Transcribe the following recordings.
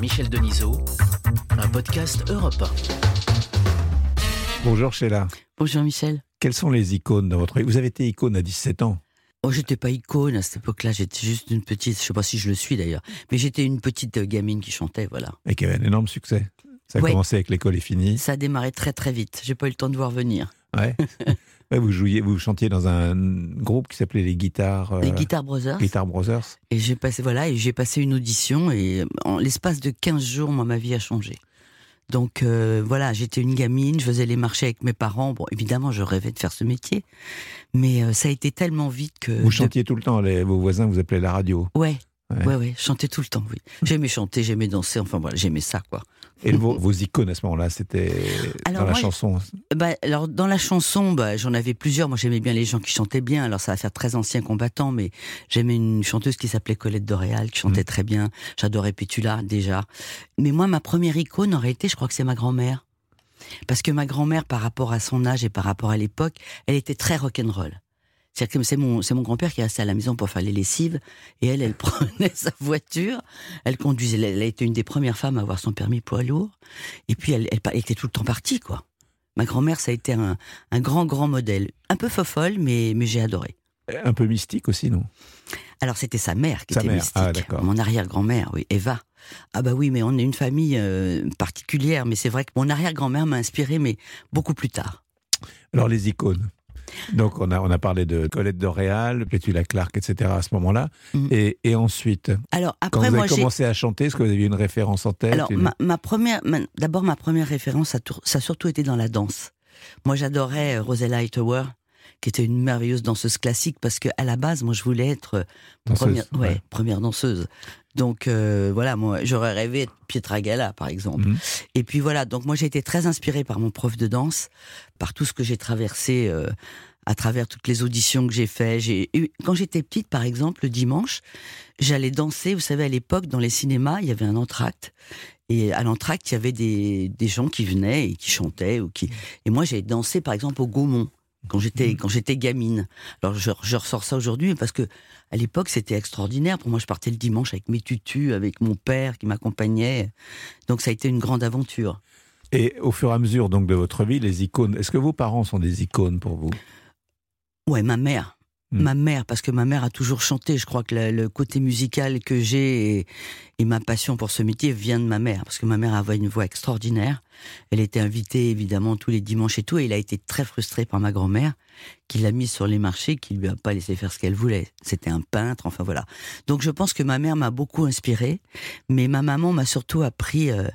Michel Denisot, un podcast Europe 1. Bonjour Sheila. Bonjour Michel. Quelles sont les icônes dans votre vie Vous avez été icône à 17 ans. Oh, j'étais pas icône à cette époque-là, j'étais juste une petite, je sais pas si je le suis d'ailleurs, mais j'étais une petite euh, gamine qui chantait, voilà. Et qui avait un énorme succès. Ça a Ouais. commencé avec l'école est finie. Ça a démarré très très vite, j'ai pas eu le temps de voir venir. Ouais. Ouais, vous jouiez, vous chantiez dans un groupe qui s'appelait les Guitares. euh, Les Guitar Brothers. Guitar Brothers. Et j'ai passé, voilà, et j'ai passé une audition et en l'espace de 15 jours, moi, ma vie a changé. Donc euh, voilà, j'étais une gamine, je faisais les marchés avec mes parents. Bon, évidemment, je rêvais de faire ce métier, mais euh, ça a été tellement vite que. Vous de- chantiez tout le temps. les- vos voisins vous appelaient la radio. Ouais, Ouais. ouais, chantais tout le temps, oui. J'aimais chanter, j'aimais danser, enfin voilà, j'aimais ça, quoi. Et vos, vos icônes à ce moment-là, c'était dans la chanson. Bah, alors dans la chanson, bah, j'en avais plusieurs. Moi, j'aimais bien les gens qui chantaient bien. Alors ça va faire très ancien combattant, mais j'aimais une chanteuse qui s'appelait Colette Doréal, qui chantait très bien. J'adorais Pétula déjà. Mais moi, ma première icône aurait été, je crois que c'est ma grand-mère, parce que ma grand-mère, par rapport à son âge et par rapport à l'époque, elle était très rock'n'roll. C'est-à-dire que c'est mon, grand-père qui restait à la maison pour faire les lessives, et elle, elle prenait sa voiture, elle conduisait, elle, elle a été une des premières femmes à avoir son permis poids lourd, et puis elle, elle, elle était tout le temps partie, quoi. Ma grand-mère, ça a été un, un grand, grand modèle. Un peu fofolle, mais, mais j'ai adoré. Un peu mystique aussi, non? Alors, c'était sa mère qui Sa était mère, mystique. ah, d'accord. mon arrière-grand-mère, oui, Eva. Ah bah oui, mais on est une famille euh, particulière, mais c'est vrai que mon arrière-grand-mère m'a inspiré, mais beaucoup plus tard. Alors les icônes. Donc on a, on a parlé de Colette Doréal, Pétula Clark, etc. à ce moment-là. Mhm. Et, et ensuite, Alors, quand après, vous moi, avez commencé à chanter, est-ce que vous aviez une référence en tête Alors, une- ma, ma première, ma- d'abord, ma première référence, ça, a tour- ça a surtout été dans la danse. Moi, j'adorais euh, Rosella Hightower, qui était une merveilleuse danseuse classique, parce que à la base, moi, je voulais être Danseuse, première, ouais, ouais. première danseuse. Donc euh, voilà, moi, j'aurais rêvé d'être Pietra Gala, par exemple. Mhm. Et puis voilà, donc moi, j'ai été très inspirée par mon prof de danse, par tout ce que j'ai traversé. euh, à travers toutes les auditions que j'ai fait, j'ai eu quand j'étais petite, par exemple, le dimanche, j'allais danser. Vous savez, à l'époque, dans les cinémas, il y avait un entracte, et à l'entracte, il y avait des, des gens qui venaient et qui chantaient ou qui. Et moi, j'ai dansé, par exemple, au Gaumont quand j'étais quand j'étais gamine. Alors je, je ressors ça aujourd'hui parce que à l'époque c'était extraordinaire. Pour moi, je partais le dimanche avec mes tutus, avec mon père qui m'accompagnait. Donc ça a été une grande aventure. Et au fur et à mesure donc de votre vie, les icônes. Est-ce que vos parents sont des icônes pour vous? Ouais, ma mère. Hmm. Ma mère, parce que ma mère a toujours chanté. Je crois que le, côté musical que j'ai et, et ma passion pour ce métier vient de ma mère. Parce que ma mère avait une voix extraordinaire. Elle était invitée évidemment tous les dimanches et tout. Et il a été très frustré par ma grand-mère, qui l'a mise sur les marchés, qui lui a pas laissé faire ce qu'elle voulait. C'était un peintre, enfin voilà. Donc je pense que ma mère m'a beaucoup inspiré. Mais ma maman m'a surtout appris. euh,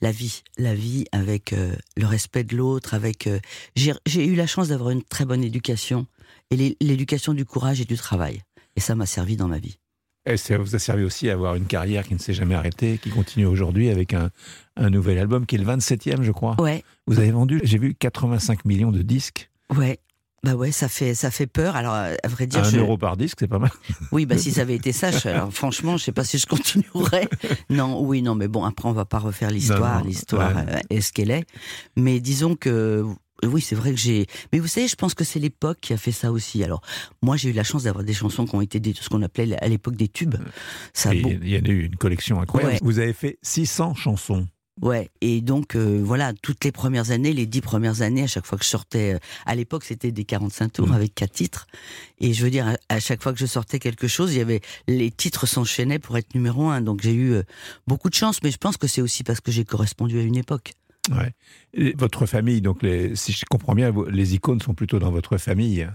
la vie, la vie avec euh, le respect de l'autre, avec. euh, j'ai eu la chance d'avoir une très bonne éducation et l'é- l'éducation du courage et du travail. Et ça m'a servi dans ma vie. Et ça vous a servi aussi à avoir une carrière qui ne s'est jamais arrêtée, qui continue aujourd'hui avec un, un nouvel album qui est le 27e, je crois. Ouais, Vous avez vendu, j'ai vu, 85 millions de disques. ouais. Bah ouais, ça fait ça fait peur. Alors à vrai dire, un je- euro par disque, c'est pas mal. oui, bah si ça avait été ça, je- alors, franchement, je sais pas si je continuerais. Non, oui, non, mais bon, après on va pas refaire l'histoire. L'histoire ouais. est ce qu'elle est. Mais disons que oui, c'est vrai que j'ai. Mais vous savez, je pense que c'est l'époque qui a fait ça aussi. Alors moi, j'ai eu la chance d'avoir des chansons qui ont été des, ce qu'on appelait à l'époque des tubes. Ça a Et beau- Il y en a eu une collection incroyable. Ouais. Vous avez fait 600 chansons. Ouais, et donc euh, voilà, toutes les premières années, les dix premières années, à chaque fois que je sortais, euh, à l'époque c'était des 45 tours avec quatre titres, et je veux dire, à, à chaque fois que je sortais quelque chose, il y avait les titres s'enchaînaient pour être numéro un, donc j'ai eu euh, beaucoup de chance, mais je pense que c'est aussi parce que j'ai correspondu à une époque. Ouais. Et votre famille, donc les, si je comprends bien, les icônes sont plutôt dans votre famille.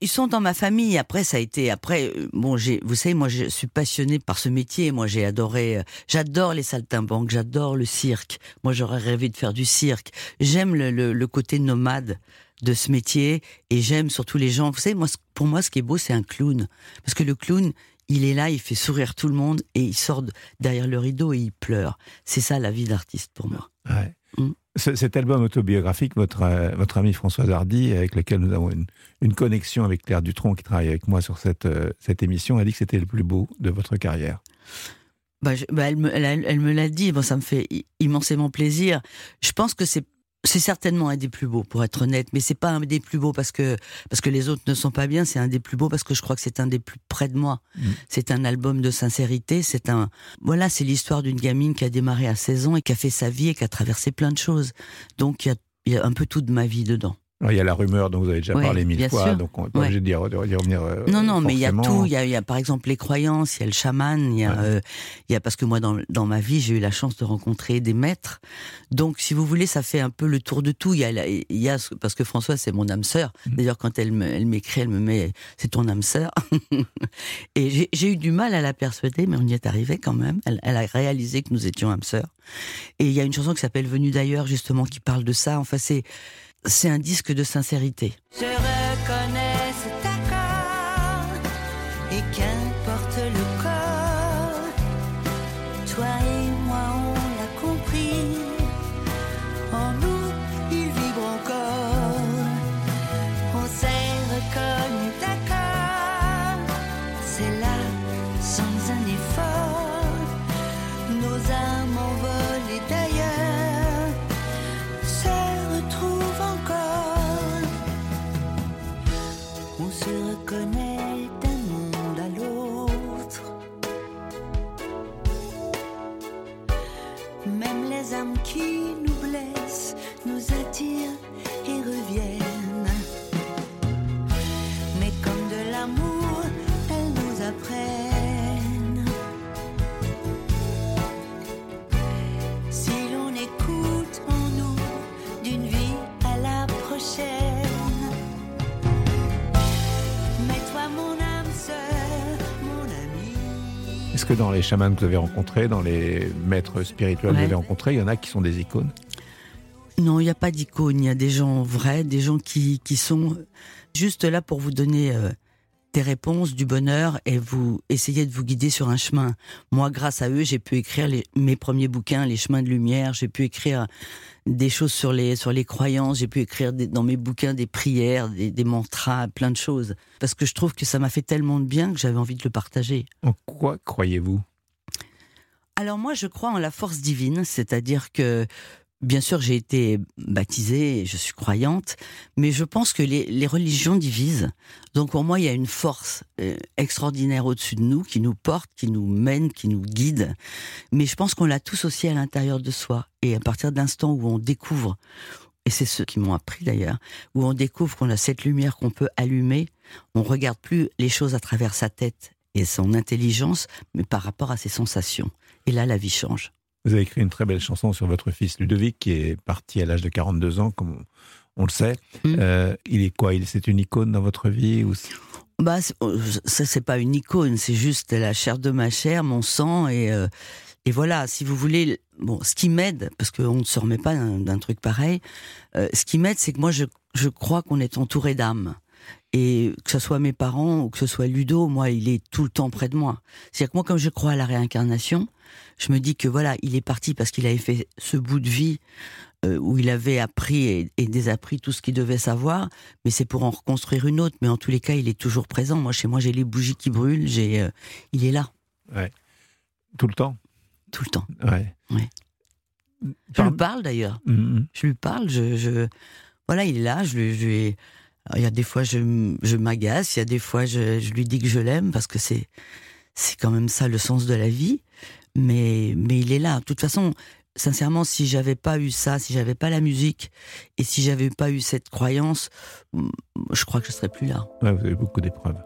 Ils sont dans ma famille. Après, ça a été. Après, euh, bon, j'ai. Vous savez, moi, je suis passionnée par ce métier. Moi, j'ai adoré. euh, J'adore les saltimbanques. J'adore le cirque. Moi, j'aurais rêvé de faire du cirque. J'aime le, le- le côté nomade de ce métier et j'aime surtout les gens. Vous savez, moi, pour moi, ce qui est beau, c'est un clown, parce que le clown. Il est là, il fait sourire tout le monde et il sort de- derrière le rideau et il pleure. C'est ça la vie d'artiste pour moi. Ouais. Ce- Cet album autobiographique, votre, euh, votre ami François Hardy, avec lequel nous avons une, connexion avec Claire Dutronc, qui travaille avec moi sur cette, euh, cette émission, a dit que c'était le plus beau de votre carrière. Bah, bah, elle, me, elle, l'a dit, bon, ça me fait immensément plaisir. Je pense que c'est C'est certainement un des plus beaux, pour être honnête, mais c'est pas un des plus beaux parce que parce que les autres ne sont pas bien. C'est un des plus beaux parce que je crois que c'est un des plus près de moi. Mm. C'est un album de sincérité. C'est un voilà, c'est l'histoire d'une gamine qui a démarré à 16 ans et qui a fait sa vie et qui a traversé plein de choses. Donc il y a, il y a un peu tout de ma vie dedans. Il y a la rumeur dont vous avez déjà Ouais, parlé mille fois, sûr. donc on n'est pas Ouais. obligé d'y re- d'y revenir. euh, Non, non, mais il y a tout. Il y a, il y a, par exemple les croyances, il y a le chaman, il y a, Ouais. euh, il y a parce que moi dans, dans ma vie j'ai eu la chance de rencontrer des maîtres. Donc si vous voulez, ça fait un peu le tour de tout. Il y a, il y a ce- parce que Françoise c'est mon âme sœur. Mhm. D'ailleurs quand elle me- elle m'écrit, elle me met c'est ton âme sœur. Et j'ai- eu du mal à la persuader, mais on y est arrivé quand même. Elle, elle a réalisé que nous étions âmes sœurs. Et il y a une chanson qui s'appelle Venue d'ailleurs justement qui parle de ça. Enfin c'est c'est un disque de sincérité. Les que dans les chamans que vous avez rencontrés, dans les maîtres spirituels que vous avez rencontrés, il y en a qui sont des icônes Non, il n'y a pas d'icône. Il y a des gens vrais, des gens qui, qui sont juste là pour vous donner euh, des réponses, du bonheur et vous essayer de vous guider sur un chemin. Moi, grâce à eux, j'ai pu écrire les- mes premiers bouquins, Les chemins de lumière. J'ai pu écrire des choses sur les, sur les croyances. J'ai pu écrire des- dans mes bouquins des prières, des, des mantras, plein de choses. Parce que je trouve que ça m'a fait tellement de bien que j'avais envie de le partager. En quoi croyez-vous? Alors moi, je crois en la force divine, c'est-à-dire que, bien sûr, j'ai été baptisée, je suis croyante, mais je pense que les, les religions divisent. Donc pour moi, il y a une force euh, extraordinaire au-dessus de nous, qui nous porte, qui nous mène, qui nous guide. Mais je pense qu'on l'a tous aussi à l'intérieur de soi. Et à partir de l'instant où on découvre, et c'est ceux qui m'ont appris d'ailleurs, où on découvre qu'on a cette lumière qu'on peut allumer, on regarde plus les choses à travers sa tête et son intelligence, mais par rapport à ses sensations. Et là, la vie change. Vous avez écrit une très belle chanson sur votre fils Ludovic, qui est parti à l'âge de 42 ans, comme on, on le sait. Mm. Euh, il est quoi? Il, C'est une icône dans votre vie ou Bah, euh, ça, c'est pas une icône, c'est juste la chair de ma chair, mon sang, et, euh, et voilà, si vous voulez, bon, ce qui m'aide, parce qu'on ne se remet pas d'un d'un truc pareil, euh, ce qui m'aide, c'est que moi, je, je crois qu'on est entouré d'âmes. Et que ce soit mes parents ou que ce soit Ludo, moi, il est tout le temps près de moi. C'est-à-dire que moi, comme je crois à la réincarnation, je me dis que voilà, il est parti parce qu'il avait fait ce bout de vie euh, où il avait appris et, et désappris tout ce qu'il devait savoir, mais c'est pour en reconstruire une autre. Mais en tous les cas, il est toujours présent. Moi, chez moi, j'ai les bougies qui brûlent, j'ai, euh, il est là tout le temps? Tout le temps. Ouais. Ouais. Je Par- lui parle d'ailleurs. Mm, Je lui parle. Je, je- voilà, il est là. Je lui, je lui- Alors, il y a des fois, je, je m'agace. Il y a des fois, je, je lui dis que je l'aime parce que c'est, c'est quand même ça le sens de la vie. Mais, mais il est là. De toute façon, sincèrement, si j'avais pas eu ça, si j'avais pas la musique et si j'avais pas eu cette croyance, mm, je crois que je serais plus là. ouais, vous avez beaucoup d'épreuves.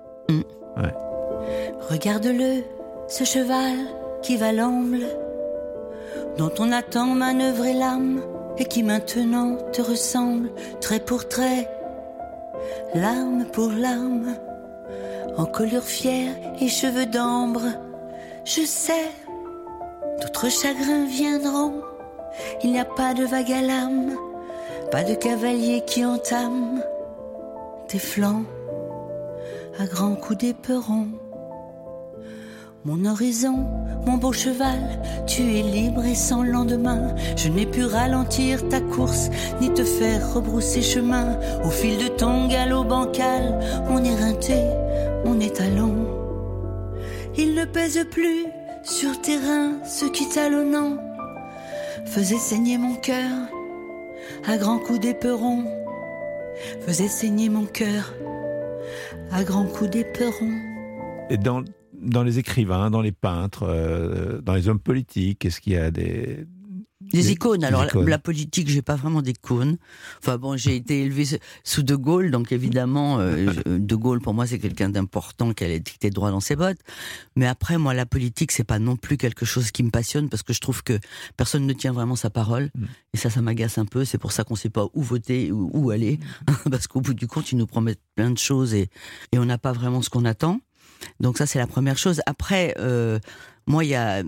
Regarde-le, ce cheval qui va l'amble, dont on attend manœuvrer l'âme et qui maintenant te ressemble trait pour trait, larme pour larme, en colure fière et cheveux d'ambre. Je sais, d'autres chagrins viendront, il n'y a pas de vague à l'âme, pas de cavalier qui entame tes flancs à grands coups d'éperon. Mon horizon, mon beau cheval, tu es libre et sans lendemain. Je n'ai pu ralentir ta course, ni te faire rebrousser chemin. Au fil de ton galop bancal, mon éreinté, mon étalon. Il ne pèse plus sur tes reins, ce qui talonnant faisait saigner mon cœur. à grands coups d'éperon, faisait saigner mon cœur à grands coups d'éperon. Et dans, les écrivains, dans les peintres, euh, dans les hommes politiques, est-ce qu'il y a des, des icônes. Alors, la, politique, j'ai pas vraiment d'icônes. Enfin bon, j'ai été élevé sous De Gaulle, donc évidemment, euh, De Gaulle, pour moi, c'est quelqu'un d'important qui a dicté droit dans ses bottes. Mais après, moi, la politique, c'est pas non plus quelque chose qui me passionne parce que je trouve que personne ne tient vraiment sa parole. Mm. Et ça, ça m'agace un peu. C'est pour ça qu'on sait pas où voter ou où aller. Parce qu'au bout du compte, ils nous promettent plein de choses et, et on n'a pas vraiment ce qu'on attend. Donc ça, c'est la première chose. Après, euh, moi, il y a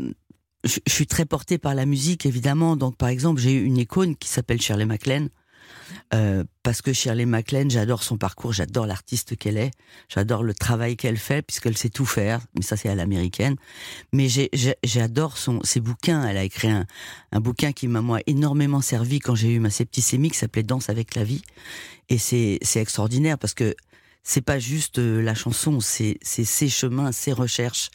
je, suis très portée par la musique, évidemment. Donc, par exemple, j'ai une icône qui s'appelle Shirley MacLaine. Euh, parce que Shirley MacLaine, j'adore son parcours, j'adore l'artiste qu'elle est, j'adore le travail qu'elle fait, puisqu'elle sait tout faire, mais ça c'est à l'américaine. Mais j'adore ses bouquins. Elle a écrit un, un bouquin qui m'a moi énormément servi quand j'ai eu ma septicémie, qui s'appelait Danse avec la vie. Et c'est extraordinaire parce que c'est pas juste euh, la chanson, c'est ses chemins, ses recherches.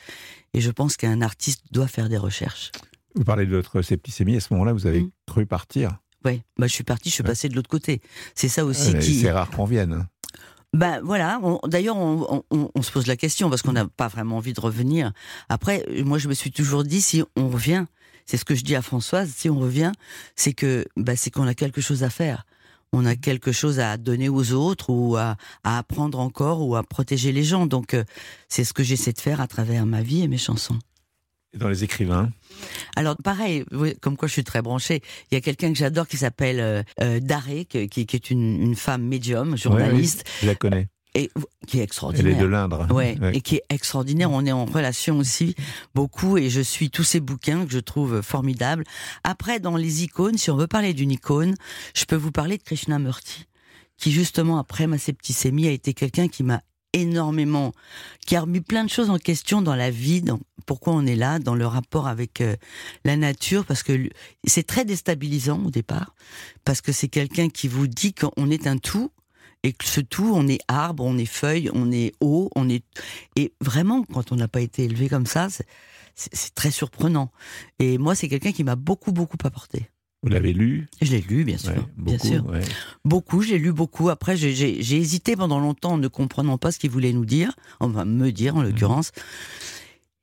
Et je pense qu'un artiste doit faire des recherches. Vous parlez de votre septicémie, à ce moment-là, vous avez mm. cru partir Oui, bah, je suis parti, je suis passé de l'autre côté. C'est ça aussi qui. C'est rare qu'on vienne. Hein. Ben voilà, d'ailleurs on, se pose la question parce qu'on n'a pas vraiment envie de revenir. Après, moi je me suis toujours dit si on revient, c'est ce que je dis à Françoise, si on revient, c'est que ben, c'est qu'on a quelque chose à faire on a quelque chose à donner aux autres ou à, apprendre encore ou à protéger les gens. Donc euh, c'est ce que j'essaie de faire à travers ma vie et mes chansons. Et dans les écrivains Alors pareil, comme quoi je suis très branchée. Il y a quelqu'un que j'adore qui s'appelle euh, euh Daré, qui, est une, femme médium, journaliste. je la connais et qui est extraordinaire. Elle est de l'Indre. Ouais, et qui est extraordinaire. On est en relation aussi beaucoup et je suis tous ces bouquins que je trouve formidables. Après, dans les icônes, si on veut parler d'une icône, je peux vous parler de Krishnamurti, qui justement après ma septicémie a été quelqu'un qui m'a énormément, qui a remis plein de choses en question dans la vie, dans pourquoi on est là, dans le rapport avec euh, la nature, parce que c'est très déstabilisant au départ, parce que c'est quelqu'un qui vous dit qu'on est un tout et que ce tout, on est arbre, on est feuille, on est eau, on est et vraiment quand on n'a pas été élevé comme ça, c'est très surprenant. Et moi, c'est quelqu'un qui m'a beaucoup beaucoup apporté. Vous l'avez lu? Je l'ai lu, bien sûr. beaucoup, bien sûr. Beaucoup, j'ai lu beaucoup. Après, j'ai hésité pendant longtemps en ne comprenant pas ce qu'il voulait nous dire, enfin me dire en l'occurrence.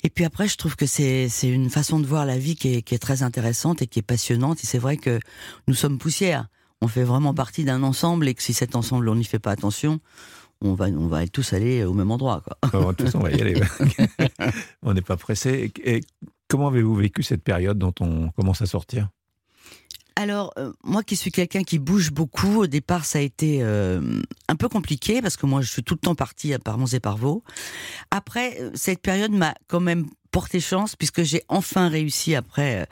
Et puis après, je trouve que c'est une façon de voir la vie qui est, qui est très intéressante et qui est passionnante. Et c'est vrai que nous sommes poussière on fait vraiment partie d'un ensemble et que si cet ensemble, on n'y fait pas attention, on va, on va tous aller au même endroit. Quoi. tous, on va y aller. on n'est pas pressé. Et comment avez-vous vécu cette période dont on commence à sortir? Alors, euh, moi qui suis quelqu'un qui bouge beaucoup, au départ ça a été euh, un peu compliqué parce que moi je suis tout le temps parti à Parmons et Parvaux. Après, euh, cette période m'a quand même porté chance puisque j'ai enfin réussi après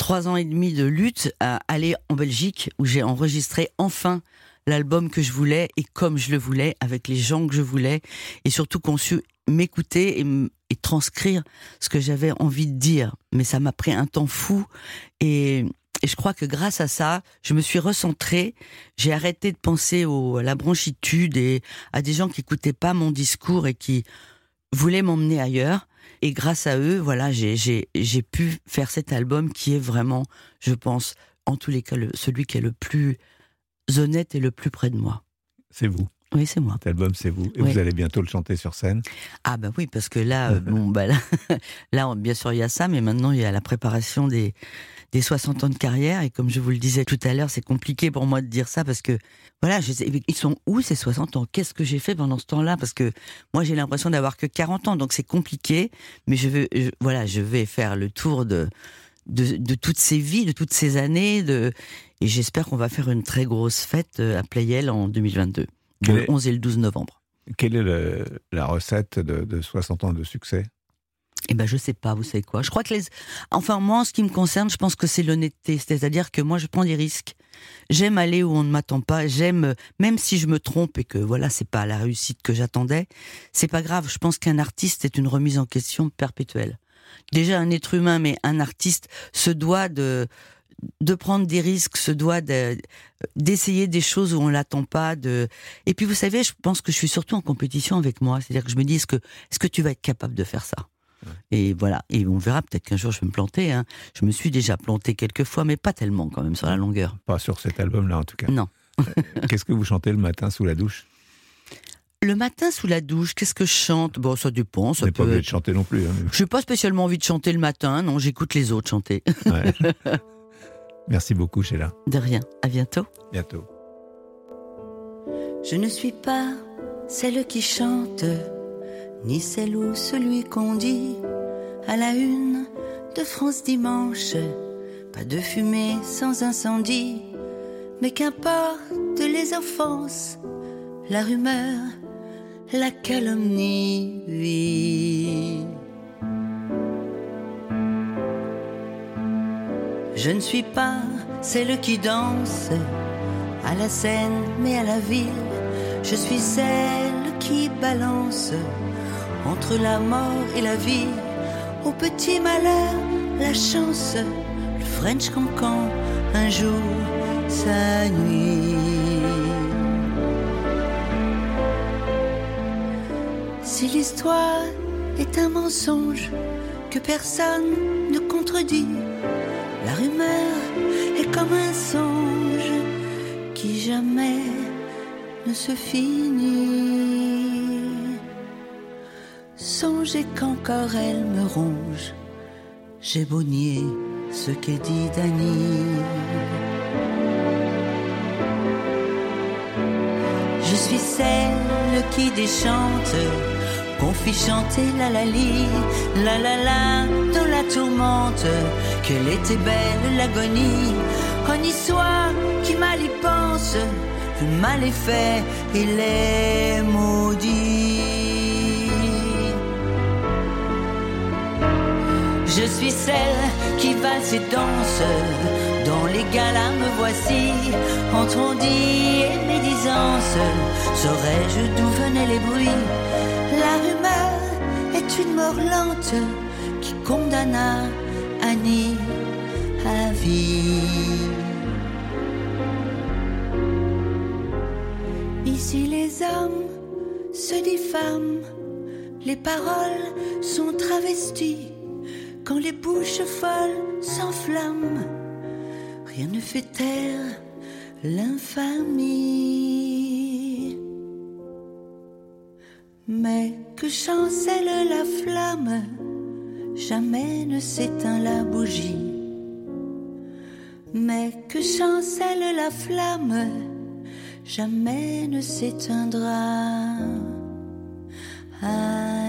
trois ans et demi de lutte à aller en Belgique où j'ai enregistré enfin l'album que je voulais et comme je le voulais, avec les gens que je voulais, et surtout conçu m'écouter et, transcrire ce que j'avais envie de dire. Mais ça m'a pris un temps fou et, je crois que grâce à ça, je me suis recentrée. J'ai arrêté de penser au, à la bronchitude et à des gens qui n'écoutaient pas mon discours et qui voulaient m'emmener ailleurs. Et grâce à eux, voilà, j'ai pu faire cet album qui est vraiment, je pense, en tous les cas, celui qui est le plus honnête et le plus près de moi. C'est vous. Oui, c'est moi. Cet album, c'est vous. Et vous allez bientôt le chanter sur scène Ah, bah oui, parce que là, euh, bon, bah là, là, bien sûr, il y a ça, mais maintenant, il y a la préparation des, des 60 ans de carrière. Et comme je vous le disais tout à l'heure, c'est compliqué pour moi de dire ça parce que, voilà, je sais, ils sont où ces 60 ans? Qu'est-ce que j'ai fait pendant ce temps-là? Parce que moi, j'ai l'impression d'avoir que 40 ans, donc c'est compliqué. Mais je veux, voilà, je vais faire le tour de, de, toutes ces vies, de toutes ces années. De, et j'espère qu'on va faire une très grosse fête euh, à Playel en 2022, le 11 et le 12 novembre. Quelle est la recette de, de 60 ans de succès? Eh ben, je sais pas, vous savez quoi. Je crois que les, enfin, moi, en ce qui me concerne, je pense que c'est l'honnêteté. C'est-à-dire que moi, je prends des risques. J'aime aller où on ne m'attend pas. J'aime, même si je me trompe et que voilà, c'est pas la réussite que j'attendais, c'est pas grave. Je pense qu'un artiste est une remise en question perpétuelle. Déjà, un être humain, mais un artiste se doit de, de prendre des risques, se doit d'essayer des choses où on l'attend pas. De... Et puis vous savez, je pense que je suis surtout en compétition avec moi. C'est-à-dire que je me dis, est-ce que, est-ce que tu vas être capable de faire ça? Et voilà. Et on verra peut-être qu'un jour je vais me planter. Hein. Je me suis déjà planté quelques fois, mais pas tellement quand même sur la longueur. Pas sur cet album-là en tout cas. Non. Qu'est-ce que vous chantez le matin sous la douche? Le matin sous la douche, qu'est-ce que je chante? Bon, ça dépend. Ça n'avez pas peut obligé de chanter non plus. hein, Je n'ai pas spécialement envie de chanter le matin, non, j'écoute les autres chanter. Ouais. Merci beaucoup, Sheila. De rien. À bientôt. Bientôt. Je ne suis pas celle qui chante, ni celle ou celui qu'on dit à la une de France dimanche. Pas de fumée sans incendie, mais qu'importe les offenses, la rumeur, la calomnie. Je ne suis pas celle qui danse à la scène, mais à la ville. Je suis celle qui balance entre la mort et la vie. Au petit malheur, la chance, le French cancan, un jour, sa nuit. Si l'histoire est un mensonge que personne ne contredit, la rumeur est comme un songe qui jamais ne se finit. Songez qu'encore elle me ronge, j'ai beau nier ce qu'est dit Dany. Je suis celle qui déchante, qu'on fit chanter la la li, la la la dans la tourmente, qu'elle était belle l'agonie. Honni soit qui mal y pense, le mal est fait, il est maudit. Je suis celle qui valse et danse. Dans les galas me voici, entre on-dit et médisance. Saurais-je d'où venaient les bruits? Une mort lente qui condamna Annie à vie. Ici les hommes se diffament, les paroles sont travesties. Quand les bouches folles s'enflamment, rien ne fait taire l'infamie. Mais que chancelle la flamme, jamais ne s'éteint la bougie. Mais que chancelle la flamme, jamais ne s'éteindra. Annie.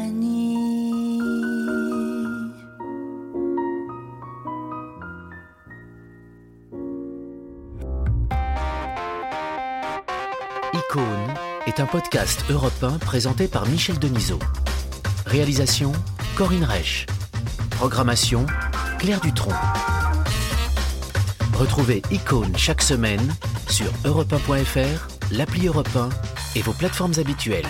Est un podcast européen présenté par Michel Denisot. Réalisation Corinne Reich. Programmation Claire Dutronc. Retrouvez Icône chaque semaine sur europe1.fr, l'appli Europe 1 et vos plateformes habituelles.